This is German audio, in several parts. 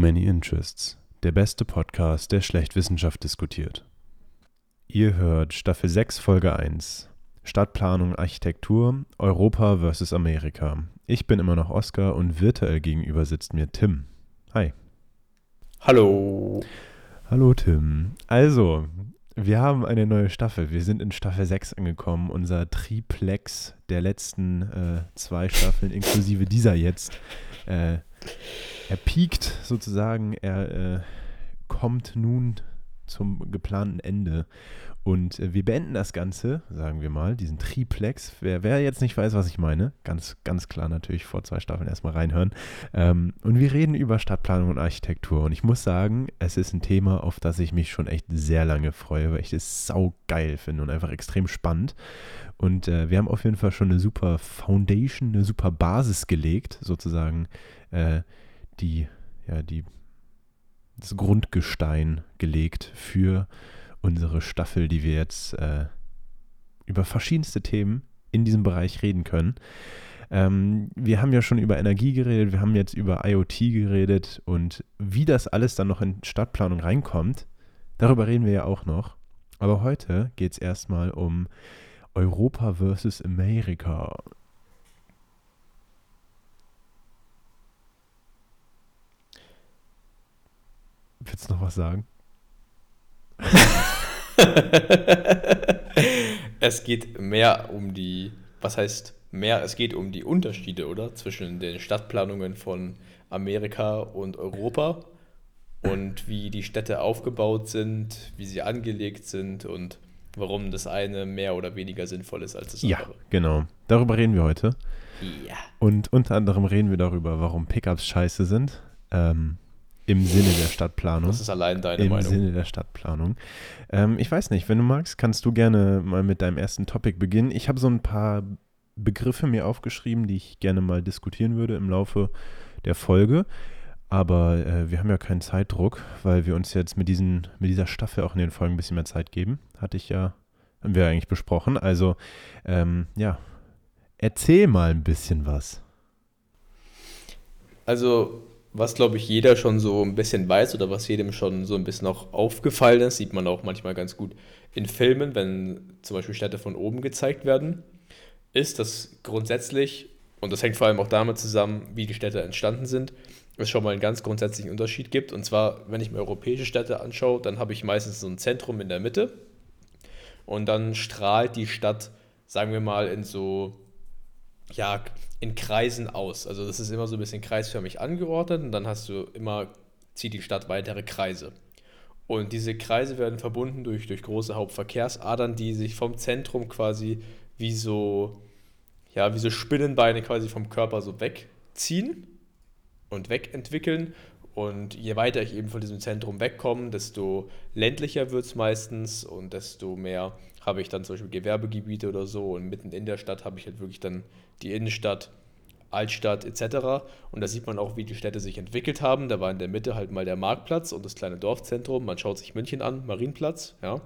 Many Interests, der beste Podcast, der schlecht Wissenschaft diskutiert. Ihr hört Staffel 6, Folge 1. Stadtplanung, Architektur, Europa versus Amerika. Ich bin immer noch Oskar und virtuell gegenüber sitzt mir Tim. Hi. Hallo. Hallo Tim. Also, wir haben eine neue Staffel. Wir sind in Staffel 6 angekommen. Unser Triplex der letzten äh, zwei Staffeln, inklusive dieser jetzt. Äh, er piekt sozusagen. Er äh, kommt nun zum geplanten Ende. Und äh, wir beenden das Ganze, sagen wir mal, diesen Triplex. Wer, wer, jetzt nicht weiß, was ich meine, ganz, ganz klar natürlich vor zwei Staffeln erstmal reinhören. Ähm, und wir reden über Stadtplanung und Architektur. Und ich muss sagen, es ist ein Thema, auf das ich mich schon echt sehr lange freue, weil ich das sau geil finde und einfach extrem spannend. Und äh, wir haben auf jeden Fall schon eine super Foundation, eine super Basis gelegt, sozusagen, äh, die, ja, die, das Grundgestein gelegt für unsere Staffel, die wir jetzt äh, über verschiedenste Themen in diesem Bereich reden können. Ähm, wir haben ja schon über Energie geredet, wir haben jetzt über IoT geredet und wie das alles dann noch in Stadtplanung reinkommt, darüber reden wir ja auch noch. Aber heute geht es erstmal um Europa versus Amerika. Willst du noch was sagen? es geht mehr um die, was heißt mehr, es geht um die Unterschiede, oder? Zwischen den Stadtplanungen von Amerika und Europa und wie die Städte aufgebaut sind, wie sie angelegt sind und warum das eine mehr oder weniger sinnvoll ist als das andere. Ja, genau. Darüber reden wir heute. Ja. Und unter anderem reden wir darüber, warum Pickups scheiße sind. Ähm, im Sinne der Stadtplanung. Das ist allein deine Im Meinung. Im Sinne der Stadtplanung. Ähm, ich weiß nicht, wenn du magst, kannst du gerne mal mit deinem ersten Topic beginnen. Ich habe so ein paar Begriffe mir aufgeschrieben, die ich gerne mal diskutieren würde im Laufe der Folge. Aber äh, wir haben ja keinen Zeitdruck, weil wir uns jetzt mit, diesen, mit dieser Staffel auch in den Folgen ein bisschen mehr Zeit geben. Hatte ich ja, haben wir eigentlich besprochen. Also, ähm, ja, erzähl mal ein bisschen was. Also, was glaube ich jeder schon so ein bisschen weiß oder was jedem schon so ein bisschen auch aufgefallen ist, sieht man auch manchmal ganz gut in Filmen, wenn zum Beispiel Städte von oben gezeigt werden, ist, dass grundsätzlich, und das hängt vor allem auch damit zusammen, wie die Städte entstanden sind, es schon mal einen ganz grundsätzlichen Unterschied gibt. Und zwar, wenn ich mir europäische Städte anschaue, dann habe ich meistens so ein Zentrum in der Mitte und dann strahlt die Stadt, sagen wir mal, in so ja, in Kreisen aus. Also das ist immer so ein bisschen kreisförmig angeordnet und dann hast du immer, zieht die Stadt weitere Kreise. Und diese Kreise werden verbunden durch, durch große Hauptverkehrsadern, die sich vom Zentrum quasi wie so, ja, wie so Spinnenbeine quasi vom Körper so wegziehen und wegentwickeln. Und je weiter ich eben von diesem Zentrum wegkomme, desto ländlicher wird es meistens und desto mehr habe ich dann zum Beispiel Gewerbegebiete oder so. Und mitten in der Stadt habe ich halt wirklich dann die Innenstadt, Altstadt etc. Und da sieht man auch, wie die Städte sich entwickelt haben. Da war in der Mitte halt mal der Marktplatz und das kleine Dorfzentrum. Man schaut sich München an, Marienplatz, ja.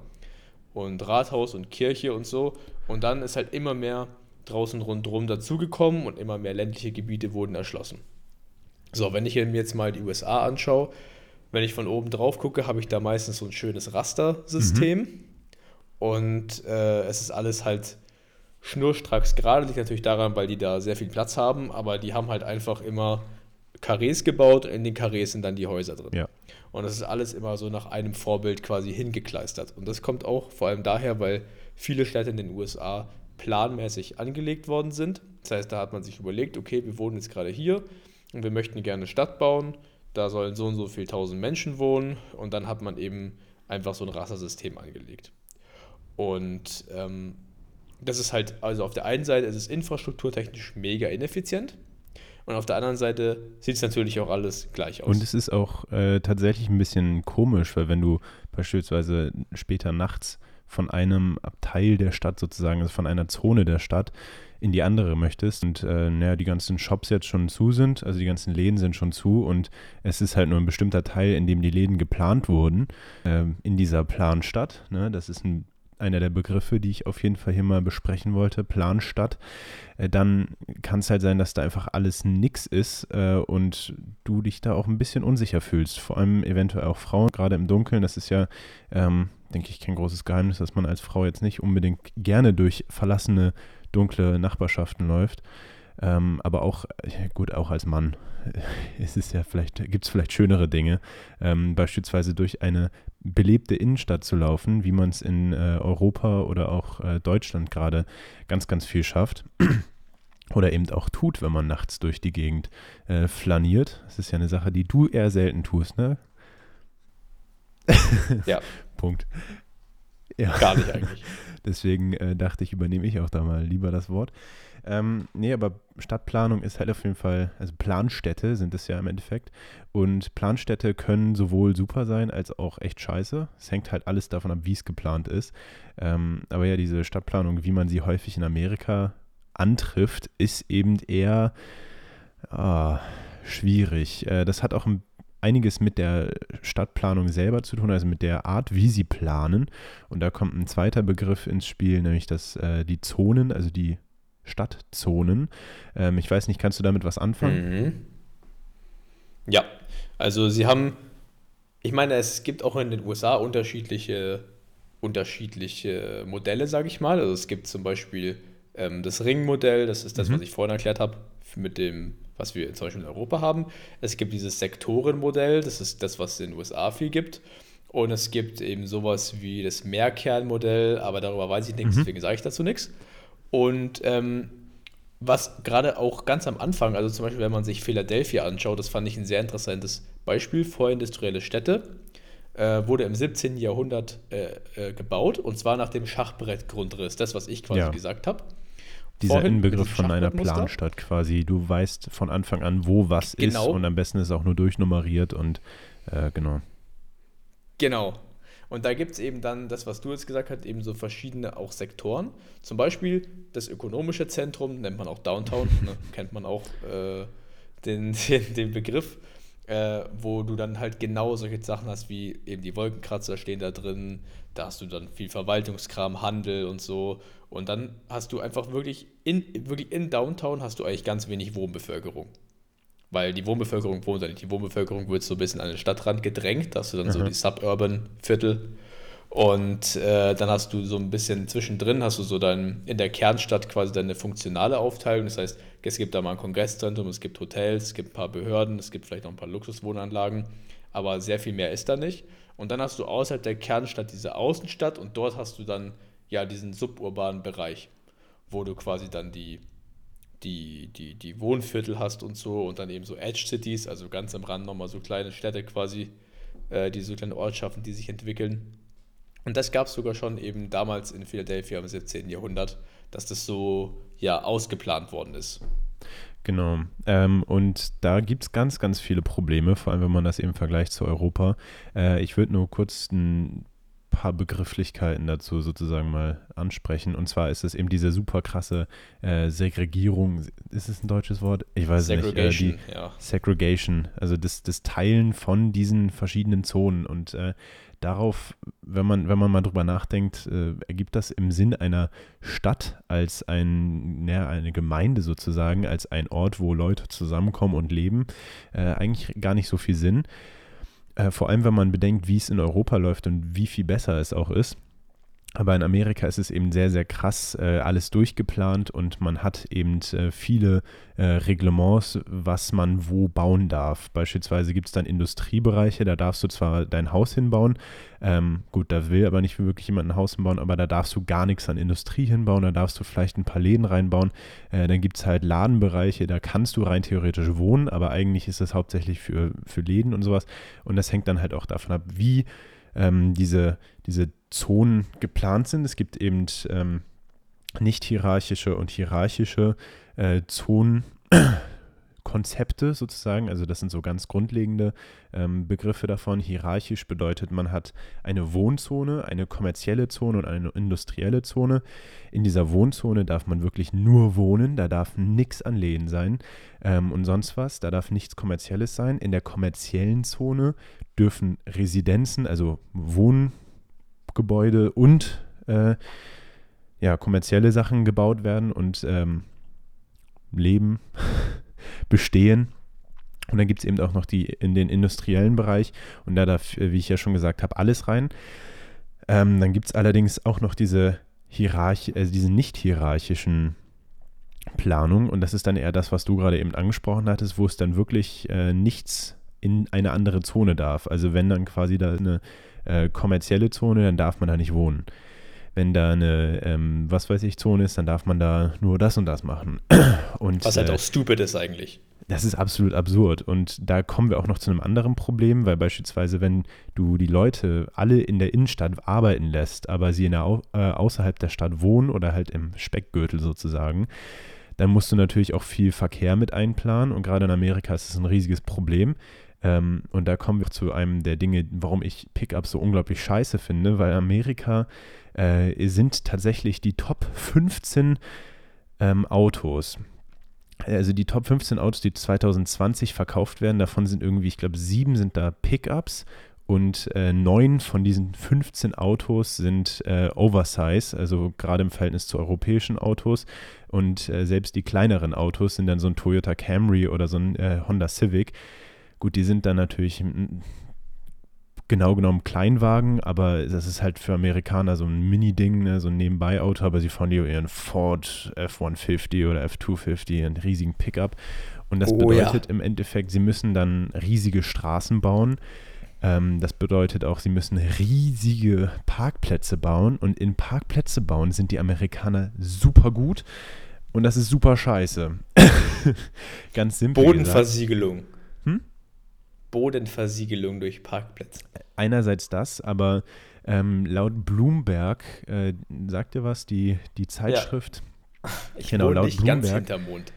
Und Rathaus und Kirche und so. Und dann ist halt immer mehr draußen rundherum dazugekommen und immer mehr ländliche Gebiete wurden erschlossen. So, wenn ich mir jetzt mal die USA anschaue, wenn ich von oben drauf gucke, habe ich da meistens so ein schönes Rastersystem. Mhm. Und äh, es ist alles halt schnurstracks gerade. Liegt natürlich daran, weil die da sehr viel Platz haben, aber die haben halt einfach immer Karrees gebaut. In den Karrees sind dann die Häuser drin. Ja. Und das ist alles immer so nach einem Vorbild quasi hingekleistert. Und das kommt auch vor allem daher, weil viele Städte in den USA planmäßig angelegt worden sind. Das heißt, da hat man sich überlegt, okay, wir wohnen jetzt gerade hier und wir möchten gerne eine Stadt bauen. Da sollen so und so viele tausend Menschen wohnen. Und dann hat man eben einfach so ein Rastersystem angelegt. Und ähm, das ist halt, also auf der einen Seite ist es infrastrukturtechnisch mega ineffizient und auf der anderen Seite sieht es natürlich auch alles gleich aus. Und es ist auch äh, tatsächlich ein bisschen komisch, weil wenn du beispielsweise später nachts von einem Abteil der Stadt sozusagen, also von einer Zone der Stadt in die andere möchtest und äh, naja, die ganzen Shops jetzt schon zu sind, also die ganzen Läden sind schon zu und es ist halt nur ein bestimmter Teil, in dem die Läden geplant wurden, äh, in dieser Planstadt. Ne? Das ist ein einer der Begriffe, die ich auf jeden Fall hier mal besprechen wollte, Planstadt, äh, dann kann es halt sein, dass da einfach alles nix ist äh, und du dich da auch ein bisschen unsicher fühlst. Vor allem eventuell auch Frauen, gerade im Dunkeln. Das ist ja, ähm, denke ich, kein großes Geheimnis, dass man als Frau jetzt nicht unbedingt gerne durch verlassene, dunkle Nachbarschaften läuft. Ähm, aber auch, gut, auch als Mann ist es ja vielleicht, gibt es vielleicht schönere Dinge, ähm, beispielsweise durch eine belebte Innenstadt zu laufen, wie man es in äh, Europa oder auch äh, Deutschland gerade ganz, ganz viel schafft. oder eben auch tut, wenn man nachts durch die Gegend äh, flaniert. Das ist ja eine Sache, die du eher selten tust, ne? Ja. Punkt. Ja. Gar nicht eigentlich. Deswegen äh, dachte ich, übernehme ich auch da mal lieber das Wort. Ähm, nee, aber Stadtplanung ist halt auf jeden Fall, also Planstädte sind es ja im Endeffekt. Und Planstädte können sowohl super sein als auch echt scheiße. Es hängt halt alles davon ab, wie es geplant ist. Ähm, aber ja, diese Stadtplanung, wie man sie häufig in Amerika antrifft, ist eben eher ah, schwierig. Äh, das hat auch ein einiges mit der Stadtplanung selber zu tun, also mit der Art, wie sie planen. Und da kommt ein zweiter Begriff ins Spiel, nämlich das, äh, die Zonen, also die Stadtzonen. Ähm, ich weiß nicht, kannst du damit was anfangen? Mhm. Ja, also sie haben, ich meine, es gibt auch in den USA unterschiedliche, unterschiedliche Modelle, sage ich mal. Also es gibt zum Beispiel ähm, das Ringmodell, das ist das, mhm. was ich vorhin erklärt habe, mit dem was wir zum Beispiel in Europa haben. Es gibt dieses Sektorenmodell, das ist das, was es in den USA viel gibt. Und es gibt eben sowas wie das Mehrkernmodell, aber darüber weiß ich nichts, mhm. deswegen sage ich dazu nichts. Und ähm, was gerade auch ganz am Anfang, also zum Beispiel, wenn man sich Philadelphia anschaut, das fand ich ein sehr interessantes Beispiel, vorindustrielle Städte, äh, wurde im 17. Jahrhundert äh, äh, gebaut und zwar nach dem Schachbrettgrundriss, das, was ich quasi ja. gesagt habe. Dieser Vorhin Inbegriff von einer Planstadt quasi. Du weißt von Anfang an, wo was genau. ist und am besten ist es auch nur durchnummeriert und äh, genau. Genau. Und da gibt es eben dann das, was du jetzt gesagt hast, eben so verschiedene auch Sektoren. Zum Beispiel das ökonomische Zentrum, nennt man auch Downtown, ne, kennt man auch äh, den, den, den, Begriff, äh, wo du dann halt genau solche Sachen hast, wie eben die Wolkenkratzer stehen da drin, da hast du dann viel Verwaltungskram, Handel und so. Und dann hast du einfach wirklich in, wirklich in Downtown hast du eigentlich ganz wenig Wohnbevölkerung. Weil die Wohnbevölkerung wohnt da nicht. Die Wohnbevölkerung wird so ein bisschen an den Stadtrand gedrängt. Da hast du dann mhm. so die Suburban-Viertel. Und äh, dann hast du so ein bisschen zwischendrin, hast du so dann in der Kernstadt quasi deine funktionale Aufteilung. Das heißt, es gibt da mal ein Kongresszentrum, es gibt Hotels, es gibt ein paar Behörden, es gibt vielleicht noch ein paar Luxuswohnanlagen, aber sehr viel mehr ist da nicht. Und dann hast du außerhalb der Kernstadt diese Außenstadt und dort hast du dann ja diesen suburbanen Bereich, wo du quasi dann die, die, die, die Wohnviertel hast und so und dann eben so Edge Cities, also ganz am Rand nochmal so kleine Städte quasi, äh, die so kleine Ortschaften, die sich entwickeln. Und das gab es sogar schon eben damals in Philadelphia im 17. Jahrhundert, dass das so ja ausgeplant worden ist. Genau. Ähm, und da gibt es ganz, ganz viele Probleme, vor allem wenn man das eben vergleicht zu Europa. Äh, ich würde nur kurz ein paar Begrifflichkeiten dazu sozusagen mal ansprechen. Und zwar ist es eben diese super krasse äh, Segregierung. Ist es ein deutsches Wort? Ich weiß Segregation, nicht. Äh, die ja. Segregation, also das, das Teilen von diesen verschiedenen Zonen. Und äh, darauf, wenn man, wenn man mal drüber nachdenkt, äh, ergibt das im Sinn einer Stadt als ein, ja, eine Gemeinde sozusagen, als ein Ort, wo Leute zusammenkommen und leben, äh, eigentlich gar nicht so viel Sinn. Äh, vor allem, wenn man bedenkt, wie es in Europa läuft und wie viel besser es auch ist. Aber in Amerika ist es eben sehr, sehr krass äh, alles durchgeplant und man hat eben äh, viele äh, Reglements, was man wo bauen darf. Beispielsweise gibt es dann Industriebereiche, da darfst du zwar dein Haus hinbauen, ähm, gut, da will aber nicht wirklich jemand ein Haus hinbauen, aber da darfst du gar nichts an Industrie hinbauen, da darfst du vielleicht ein paar Läden reinbauen. Äh, dann gibt es halt Ladenbereiche, da kannst du rein theoretisch wohnen, aber eigentlich ist das hauptsächlich für, für Läden und sowas. Und das hängt dann halt auch davon ab, wie ähm, diese, diese Zonen geplant sind. Es gibt eben ähm, nicht hierarchische und hierarchische äh, Zonen. Konzepte sozusagen, also das sind so ganz grundlegende ähm, Begriffe davon. Hierarchisch bedeutet, man hat eine Wohnzone, eine kommerzielle Zone und eine industrielle Zone. In dieser Wohnzone darf man wirklich nur wohnen, da darf nichts an Läden sein ähm, und sonst was, da darf nichts Kommerzielles sein. In der kommerziellen Zone dürfen Residenzen, also Wohngebäude und äh, ja, kommerzielle Sachen gebaut werden und ähm, leben, bestehen. Und dann gibt es eben auch noch die in den industriellen Bereich und da darf, wie ich ja schon gesagt habe, alles rein. Ähm, dann gibt es allerdings auch noch diese Hierarchie, also diese nicht hierarchischen Planung und das ist dann eher das, was du gerade eben angesprochen hattest, wo es dann wirklich äh, nichts in eine andere Zone darf. Also wenn dann quasi da eine äh, kommerzielle Zone, dann darf man da nicht wohnen wenn da eine, ähm, was weiß ich, Zone ist, dann darf man da nur das und das machen. Und, was halt äh, auch stupid ist eigentlich. Das ist absolut absurd. Und da kommen wir auch noch zu einem anderen Problem, weil beispielsweise, wenn du die Leute alle in der Innenstadt arbeiten lässt, aber sie in der, äh, außerhalb der Stadt wohnen oder halt im Speckgürtel sozusagen, dann musst du natürlich auch viel Verkehr mit einplanen. Und gerade in Amerika ist es ein riesiges Problem. Ähm, und da kommen wir zu einem der Dinge, warum ich Pickup so unglaublich scheiße finde, weil Amerika äh, sind tatsächlich die Top 15 ähm, Autos. Also die Top 15 Autos, die 2020 verkauft werden, davon sind irgendwie, ich glaube, sieben sind da Pickups und äh, neun von diesen 15 Autos sind äh, Oversize, also gerade im Verhältnis zu europäischen Autos. Und äh, selbst die kleineren Autos sind dann so ein Toyota Camry oder so ein äh, Honda Civic. Gut, die sind dann natürlich genau genommen Kleinwagen, aber das ist halt für Amerikaner so ein Mini-Ding, ne, so ein Nebenbei-Auto, aber sie fahren die ihren Ford F-150 oder F-250, einen riesigen Pickup. Und das oh, bedeutet ja. im Endeffekt, sie müssen dann riesige Straßen bauen. Ähm, das bedeutet auch, sie müssen riesige Parkplätze bauen. Und in Parkplätze bauen sind die Amerikaner super gut. Und das ist super scheiße. Ganz simpel. Bodenversiegelung. Hm? Bodenversiegelung durch Parkplätze. Einerseits das, aber ähm, laut Bloomberg, äh, sagt ihr was, die, die Zeitschrift? Ja. Ich genau, laut nicht Bloomberg ganz hinterm Mond.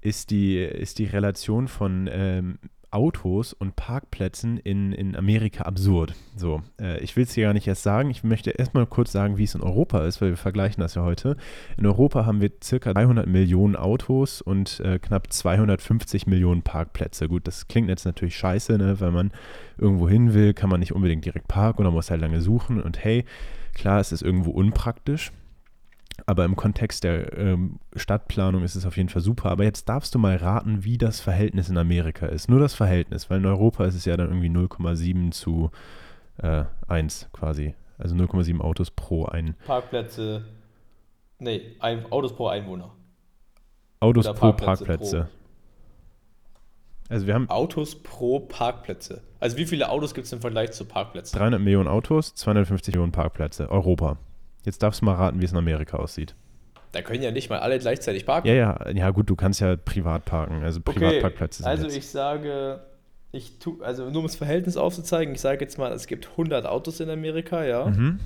Ist die, ist die Relation von ähm, Autos und Parkplätzen in, in Amerika absurd. So, äh, ich will es hier gar nicht erst sagen. Ich möchte erstmal kurz sagen, wie es in Europa ist, weil wir vergleichen das ja heute. In Europa haben wir circa 300 Millionen Autos und äh, knapp 250 Millionen Parkplätze. Gut, das klingt jetzt natürlich scheiße, ne? weil man irgendwo hin will, kann man nicht unbedingt direkt parken oder muss halt lange suchen. Und hey, klar, es ist irgendwo unpraktisch. Aber im Kontext der ähm, Stadtplanung ist es auf jeden Fall super. Aber jetzt darfst du mal raten, wie das Verhältnis in Amerika ist. Nur das Verhältnis, weil in Europa ist es ja dann irgendwie 0,7 zu äh, 1 quasi. Also 0,7 Autos pro ein. Parkplätze. Nee, ein, Autos pro Einwohner. Autos Oder pro Parkplätze. Parkplätze. Pro. Also wir haben Autos pro Parkplätze. Also wie viele Autos gibt es im Vergleich zu Parkplätzen? 300 Millionen Autos, 250 Millionen Parkplätze. Europa. Jetzt darfst du mal raten, wie es in Amerika aussieht. Da können ja nicht mal alle gleichzeitig parken. Ja, ja, ja, gut, du kannst ja privat parken. Also Privatparkplätze okay, Also jetzt. ich sage, ich tu, also nur um das Verhältnis aufzuzeigen, ich sage jetzt mal, es gibt 100 Autos in Amerika, ja. Mhm.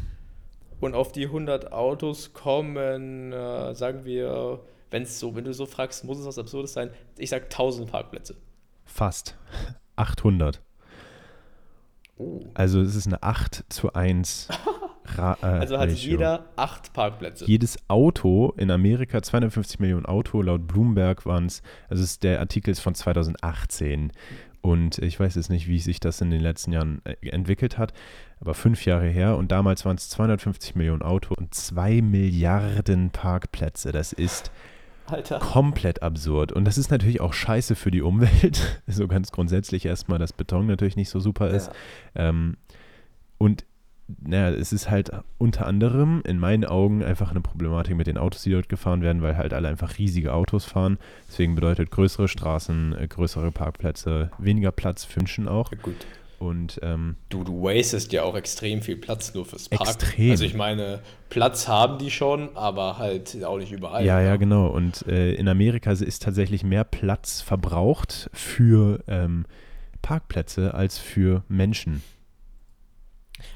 Und auf die 100 Autos kommen, äh, sagen wir, wenn es so, wenn du so fragst, muss es was Absurdes sein? Ich sage 1000 Parkplätze. Fast. 800. Oh. Also es ist eine 8 zu 1 Ra äh, also hat Ratio. jeder acht Parkplätze. Jedes Auto in Amerika, 250 Millionen Auto, laut Bloomberg waren es, also ist, der Artikel ist von 2018 und ich weiß jetzt nicht, wie sich das in den letzten Jahren äh, entwickelt hat, aber fünf Jahre her und damals waren es 250 Millionen Auto und zwei Milliarden Parkplätze. Das ist Alter. komplett absurd. Und das ist natürlich auch scheiße für die Umwelt. so ganz grundsätzlich erstmal, dass Beton natürlich nicht so super ist. Ja. Ähm, und naja, es ist halt unter anderem in meinen Augen einfach eine Problematik mit den Autos, die dort gefahren werden, weil halt alle einfach riesige Autos fahren. Deswegen bedeutet größere Straßen, äh, größere Parkplätze, weniger Platz für Menschen auch. Gut. Und ähm, du, du wastest ja auch extrem viel Platz nur fürs Parken. Extrem. Also ich meine, Platz haben die schon, aber halt auch nicht überall. Ja, ja, genau. Und äh, in Amerika ist tatsächlich mehr Platz verbraucht für ähm, Parkplätze als für Menschen.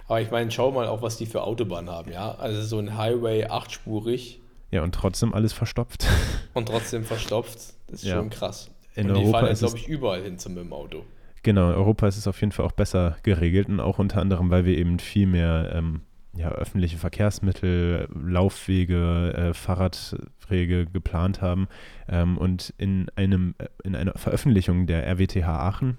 Aber ich meine, schau mal auch, was die für Autobahnen haben, ja. Also so ein Highway achtspurig. Ja, und trotzdem alles verstopft. Und trotzdem verstopft. Das ist ja. schon krass. In und die Europa fahren jetzt, glaube ich, überall hin zum mit dem Auto. Genau, in Europa ist es auf jeden Fall auch besser geregelt und auch unter anderem, weil wir eben viel mehr ähm, ja, öffentliche Verkehrsmittel, Laufwege, äh, Fahrradwege geplant haben. Ähm, und in, einem, in einer Veröffentlichung der RWTH Aachen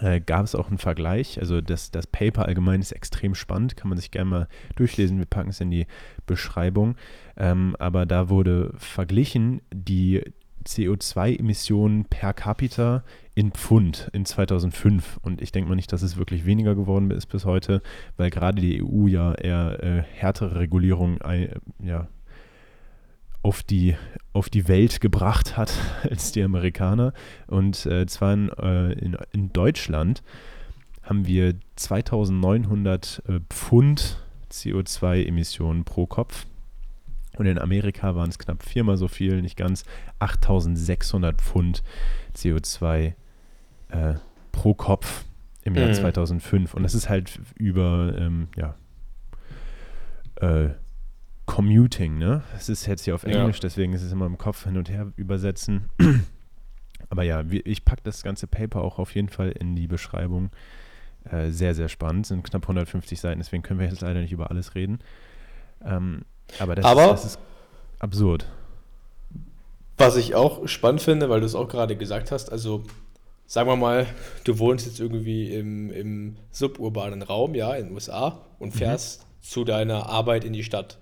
äh, gab es auch einen Vergleich. Also das, das Paper allgemein ist extrem spannend, kann man sich gerne mal durchlesen. Wir packen es in die Beschreibung. Ähm, aber da wurde verglichen die CO2-Emissionen per capita in Pfund in 2005. Und ich denke mal nicht, dass es wirklich weniger geworden ist bis heute, weil gerade die EU ja eher äh, härtere Regulierungen äh, ja, auf die, auf die Welt gebracht hat als die Amerikaner. Und äh, zwar in, äh, in, in, Deutschland haben wir 2900 äh, Pfund CO2-Emissionen pro Kopf. Und in Amerika waren es knapp viermal so viel, nicht ganz, 8600 Pfund CO2 äh, pro Kopf im Jahr mhm. 2005. Und das ist halt über, ähm, ja, äh, Commuting, ne? Es ist jetzt hier auf Englisch, ja. deswegen ist es immer im Kopf hin und her übersetzen. Aber ja, ich packe das ganze Paper auch auf jeden Fall in die Beschreibung. Äh, sehr, sehr spannend. Sind knapp 150 Seiten, deswegen können wir jetzt leider nicht über alles reden. Ähm, aber, das, aber ist, das ist absurd. Was ich auch spannend finde, weil du es auch gerade gesagt hast, also sagen wir mal, du wohnst jetzt irgendwie im, im suburbanen Raum, ja, in den USA und mhm. fährst mhm. zu deiner Arbeit in die Stadt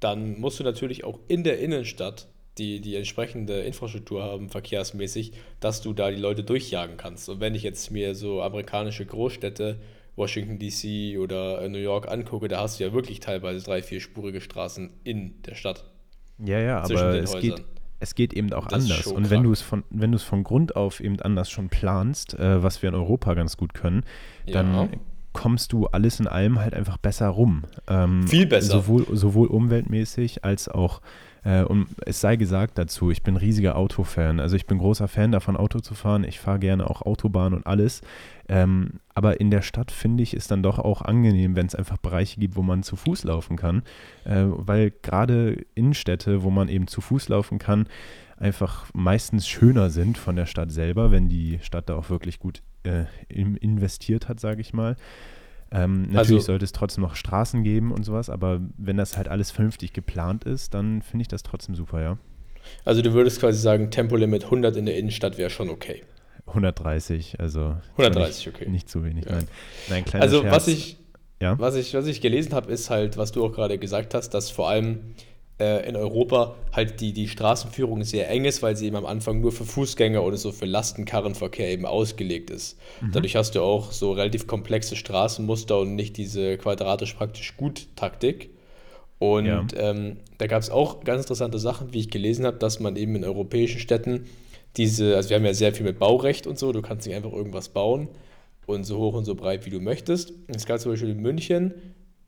dann musst du natürlich auch in der Innenstadt die, die entsprechende Infrastruktur haben, verkehrsmäßig, dass du da die Leute durchjagen kannst. Und wenn ich jetzt mir so amerikanische Großstädte, Washington DC oder äh, New York angucke, da hast du ja wirklich teilweise drei, vierspurige Straßen in der Stadt. Ja, ja, aber es geht, es geht eben auch das anders. Und wenn du es von, wenn du es von Grund auf eben anders schon planst, äh, was wir in Europa ganz gut können, dann ja kommst du alles in allem halt einfach besser rum. Ähm, Viel besser. Sowohl, sowohl umweltmäßig als auch, äh, und es sei gesagt dazu, ich bin riesiger Autofan. Also ich bin großer Fan davon, Auto zu fahren. Ich fahre gerne auch Autobahn und alles. Ähm, aber in der Stadt finde ich es dann doch auch angenehm, wenn es einfach Bereiche gibt, wo man zu Fuß laufen kann. Äh, weil gerade Innenstädte, wo man eben zu Fuß laufen kann, einfach meistens schöner sind von der Stadt selber, wenn die Stadt da auch wirklich gut äh, investiert hat, sage ich mal. Ähm, natürlich also, sollte es trotzdem noch Straßen geben und sowas, aber wenn das halt alles vernünftig geplant ist, dann finde ich das trotzdem super, ja. Also du würdest quasi sagen, Tempolimit 100 in der Innenstadt wäre schon okay. 130, also 130, nicht, okay. Nicht zu wenig, ja. nein. nein also Scherz. was ich, ja? was ich, was ich gelesen habe, ist halt, was du auch gerade gesagt hast, dass vor allem in Europa halt die, die Straßenführung sehr eng ist, weil sie eben am Anfang nur für Fußgänger oder so für Lastenkarrenverkehr eben ausgelegt ist. Mhm. Dadurch hast du auch so relativ komplexe Straßenmuster und nicht diese quadratisch praktisch gut Taktik. Und ja. ähm, da gab es auch ganz interessante Sachen, wie ich gelesen habe, dass man eben in europäischen Städten diese, also wir haben ja sehr viel mit Baurecht und so, du kannst nicht einfach irgendwas bauen und so hoch und so breit, wie du möchtest. Es gab zum Beispiel in München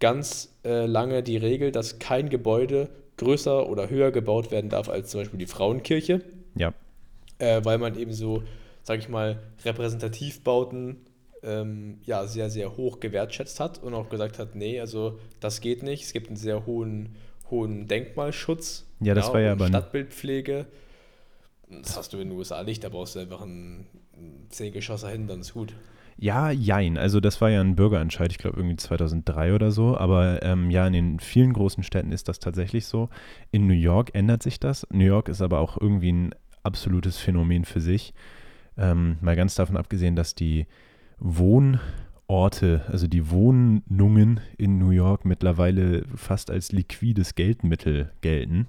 ganz äh, lange die Regel, dass kein Gebäude größer oder höher gebaut werden darf als zum Beispiel die Frauenkirche. Ja. Äh, weil man eben so, sag ich mal, Repräsentativbauten ähm, ja, sehr, sehr hoch gewertschätzt hat und auch gesagt hat, nee, also das geht nicht. Es gibt einen sehr hohen, hohen Denkmalschutz. Ja, das ja, war ja aber. Stadtbildpflege. Das hast du in den USA nicht, da brauchst du einfach einen, einen Zehngeschosser hin, dann ist gut. Ja, jein. Also das war ja ein Bürgerentscheid, ich glaube irgendwie 2003 oder so. Aber ähm, ja, in den vielen großen Städten ist das tatsächlich so. In New York ändert sich das. New York ist aber auch irgendwie ein absolutes Phänomen für sich. Ähm, mal ganz davon abgesehen, dass die Wohnorte, also die Wohnungen in New York mittlerweile fast als liquides Geldmittel gelten.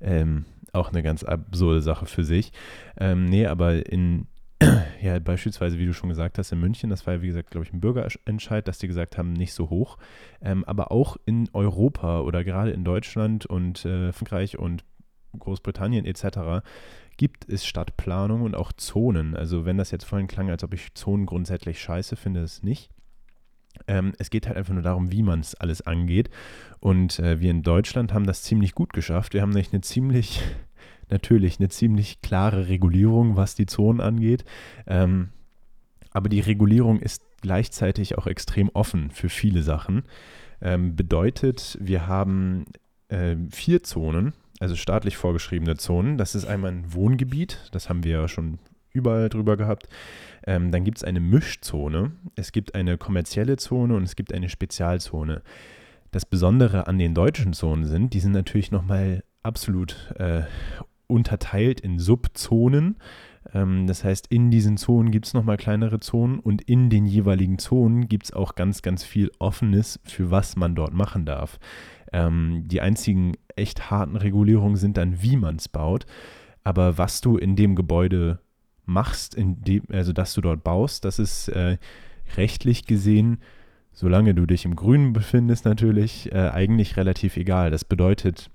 Ähm, auch eine ganz absurde Sache für sich. Ähm, nee, aber in ja, beispielsweise, wie du schon gesagt hast, in München, das war ja, wie gesagt, glaube ich, ein Bürgerentscheid, dass die gesagt haben, nicht so hoch. Ähm, aber auch in Europa oder gerade in Deutschland und äh, Frankreich und Großbritannien etc. gibt es Stadtplanung und auch Zonen. Also wenn das jetzt vorhin klang, als ob ich Zonen grundsätzlich scheiße finde, es nicht. Ähm, es geht halt einfach nur darum, wie man es alles angeht. Und äh, wir in Deutschland haben das ziemlich gut geschafft. Wir haben nämlich eine ziemlich natürlich eine ziemlich klare Regulierung, was die Zonen angeht. Ähm, aber die Regulierung ist gleichzeitig auch extrem offen für viele Sachen. Ähm, bedeutet, wir haben äh, vier Zonen, also staatlich vorgeschriebene Zonen. Das ist einmal ein Wohngebiet, das haben wir ja schon überall drüber gehabt. Ähm, dann gibt es eine Mischzone, es gibt eine kommerzielle Zone und es gibt eine Spezialzone. Das Besondere an den deutschen Zonen sind, die sind natürlich nochmal absolut äh, unterteilt in Subzonen. Ähm, das heißt, in diesen Zonen gibt es nochmal kleinere Zonen und in den jeweiligen Zonen gibt es auch ganz, ganz viel Offenes, für was man dort machen darf. Ähm, die einzigen echt harten Regulierungen sind dann, wie man es baut. Aber was du in dem Gebäude machst, dem, also dass du dort baust, das ist äh, rechtlich gesehen, solange du dich im Grünen befindest, natürlich äh, eigentlich relativ egal. Das bedeutet